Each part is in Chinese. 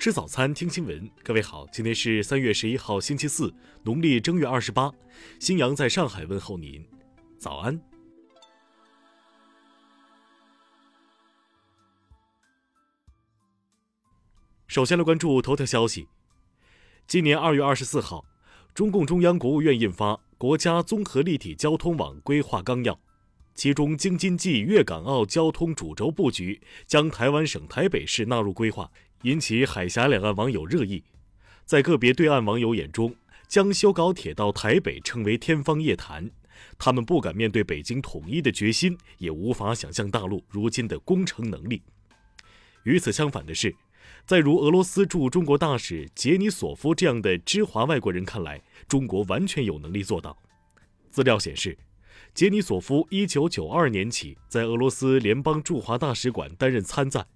吃早餐，听新闻。各位好，今天是三月十一号，星期四，农历正月二十八。新阳在上海问候您，早安。首先来关注头条消息。今年二月二十四号，中共中央、国务院印发《国家综合立体交通网规划纲要》，其中京津冀粤港澳交通主轴布局将台湾省台北市纳入规划。引起海峡两岸网友热议，在个别对岸网友眼中，将修高铁到台北称为天方夜谭。他们不敢面对北京统一的决心，也无法想象大陆如今的工程能力。与此相反的是，在如俄罗斯驻中国大使杰尼索夫这样的知华外国人看来，中国完全有能力做到。资料显示，杰尼索夫1992年起在俄罗斯联邦驻华大使馆担任参赞。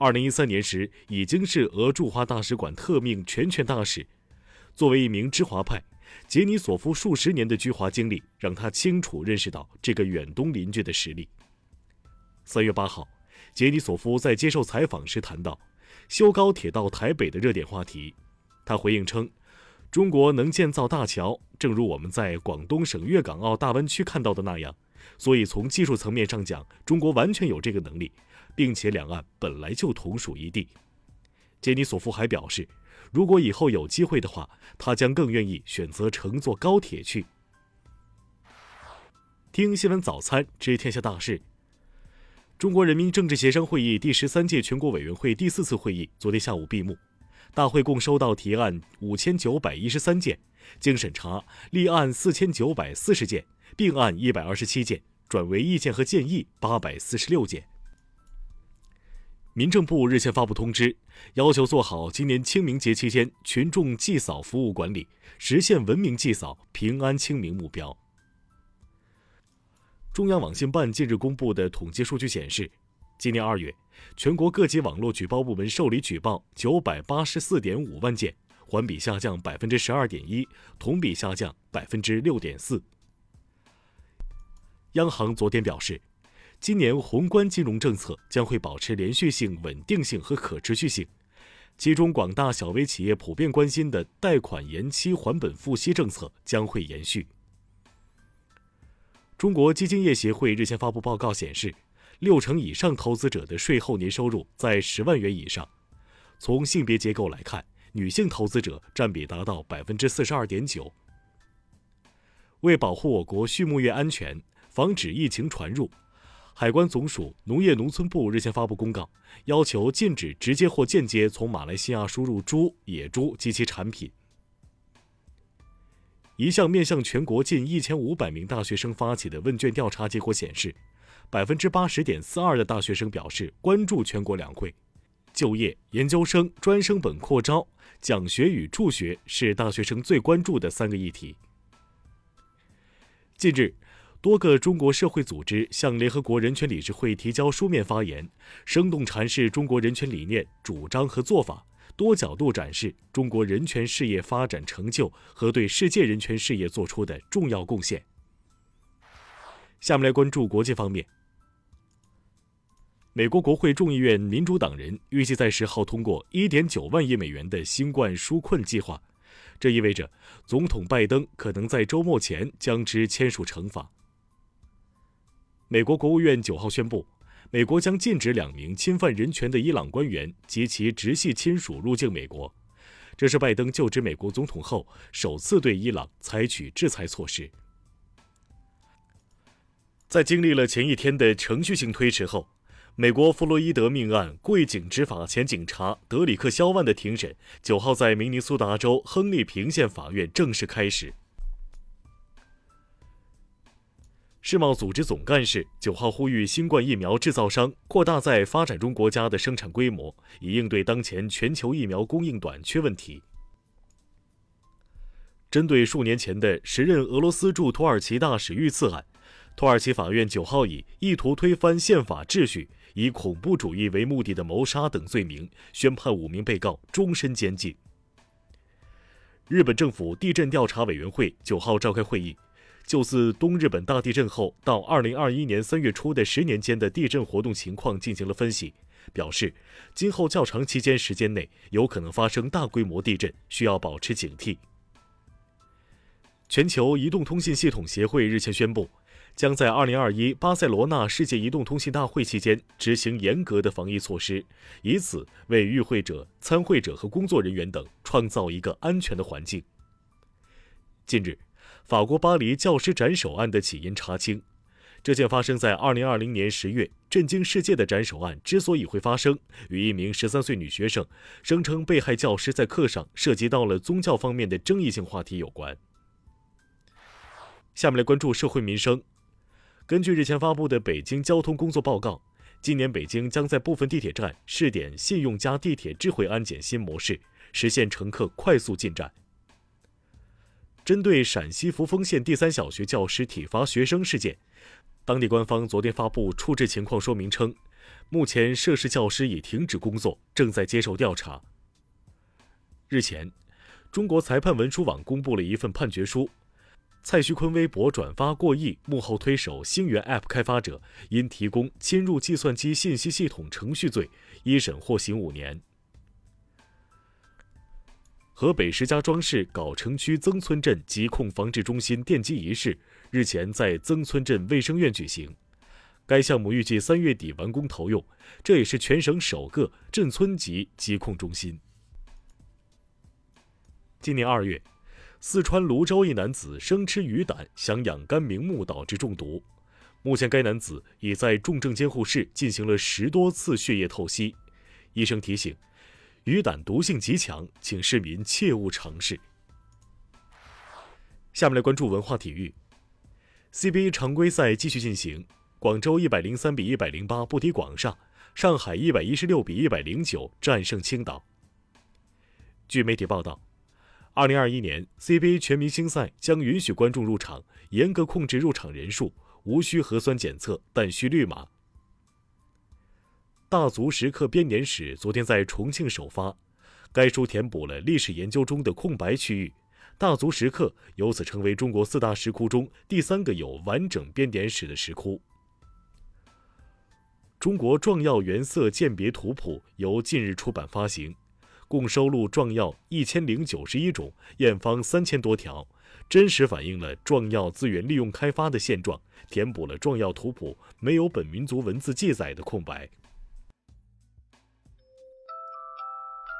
二零一三年时，已经是俄驻华大使馆特命全权大使。作为一名知华派，杰尼索夫数十年的居华经历让他清楚认识到这个远东邻居的实力。三月八号，杰尼索夫在接受采访时谈到修高铁到台北的热点话题。他回应称：“中国能建造大桥，正如我们在广东省粤港澳大湾区看到的那样。所以从技术层面上讲，中国完全有这个能力。”并且两岸本来就同属一地。杰尼索夫还表示，如果以后有机会的话，他将更愿意选择乘坐高铁去。听新闻早餐知天下大事。中国人民政治协商会议第十三届全国委员会第四次会议昨天下午闭幕，大会共收到提案五千九百一十三件，经审查立案四千九百四十件，并案一百二十七件，转为意见和建议八百四十六件。民政部日前发布通知，要求做好今年清明节期间群众祭扫服务管理，实现文明祭扫、平安清明目标。中央网信办近日公布的统计数据显示，今年二月，全国各级网络举报部门受理举报九百八十四点五万件，环比下降百分之十二点一，同比下降百分之六点四。央行昨天表示。今年宏观金融政策将会保持连续性、稳定性和可持续性，其中广大小微企业普遍关心的贷款延期还本付息政策将会延续。中国基金业协会日前发布报告显示，六成以上投资者的税后年收入在十万元以上。从性别结构来看，女性投资者占比达到百分之四十二点九。为保护我国畜牧业安全，防止疫情传入。海关总署农业农村部日前发布公告，要求禁止直接或间接从马来西亚输入猪、野猪及其产品。一项面向全国近一千五百名大学生发起的问卷调查结果显示，百分之八十点四二的大学生表示关注全国两会。就业、研究生、专升本扩招、奖学与助学是大学生最关注的三个议题。近日。多个中国社会组织向联合国人权理事会提交书面发言，生动阐释中国人权理念、主张和做法，多角度展示中国人权事业发展成就和对世界人权事业做出的重要贡献。下面来关注国际方面。美国国会众议院民主党人预计在十号通过1.9万亿美元的新冠纾困计划，这意味着总统拜登可能在周末前将之签署成法。美国国务院九号宣布，美国将禁止两名侵犯人权的伊朗官员及其直系亲属入境美国。这是拜登就职美国总统后首次对伊朗采取制裁措施。在经历了前一天的程序性推迟后，美国弗洛伊德命案跪警执法前警察德里克·肖万的庭审九号在明尼苏达州亨利平县法院正式开始。世贸组织总干事九号呼吁新冠疫苗制造商扩大在发展中国家的生产规模，以应对当前全球疫苗供应短缺问题。针对数年前的时任俄罗斯驻土耳其大使遇刺案，土耳其法院九号以意图推翻宪法秩序、以恐怖主义为目的的谋杀等罪名，宣判五名被告终身监禁。日本政府地震调查委员会九号召开会议。就自东日本大地震后到二零二一年三月初的十年间的地震活动情况进行了分析，表示，今后较长期间时间内有可能发生大规模地震，需要保持警惕。全球移动通信系统协会日前宣布，将在2021巴塞罗那世界移动通信大会期间执行严格的防疫措施，以此为与会者、参会者和工作人员等创造一个安全的环境。近日，法国巴黎教师斩首案的起因查清。这件发生在2020年10月、震惊世界的斩首案之所以会发生，与一名13岁女学生声称被害教师在课上涉及到了宗教方面的争议性话题有关。下面来关注社会民生。根据日前发布的北京交通工作报告，今年北京将在部分地铁站试点“信用加地铁”智慧安检新模式，实现乘客快速进站。针对陕西扶风县第三小学教师体罚学生事件，当地官方昨天发布处置情况说明称，目前涉事教师已停止工作，正在接受调查。日前，中国裁判文书网公布了一份判决书，蔡徐坤微博转发过亿，幕后推手星源 App 开发者因提供侵入计算机信息系统程序罪，一审获刑五年。河北石家庄市藁城区曾村镇疾控防治中心奠基仪式日前在曾村镇卫生院举行。该项目预计三月底完工投用，这也是全省首个镇村级疾控中心。今年二月，四川泸州一男子生吃鱼胆想养肝明目导致中毒，目前该男子已在重症监护室进行了十多次血液透析。医生提醒。鱼胆毒性极强，请市民切勿尝试。下面来关注文化体育。CBA 常规赛继续进行，广州一百零三比一百零八不敌广厦，上海一百一十六比一百零九战胜青岛。据媒体报道，二零二一年 CBA 全明星赛将允许观众入场，严格控制入场人数，无需核酸检测，但需绿码。大足石刻编年史昨天在重庆首发，该书填补了历史研究中的空白区域，大足石刻由此成为中国四大石窟中第三个有完整编年史的石窟。中国壮药原色鉴别图谱由近日出版发行，共收录壮药一千零九十一种，验方三千多条，真实反映了壮药资源利用开发的现状，填补了壮药图谱没有本民族文字记载的空白。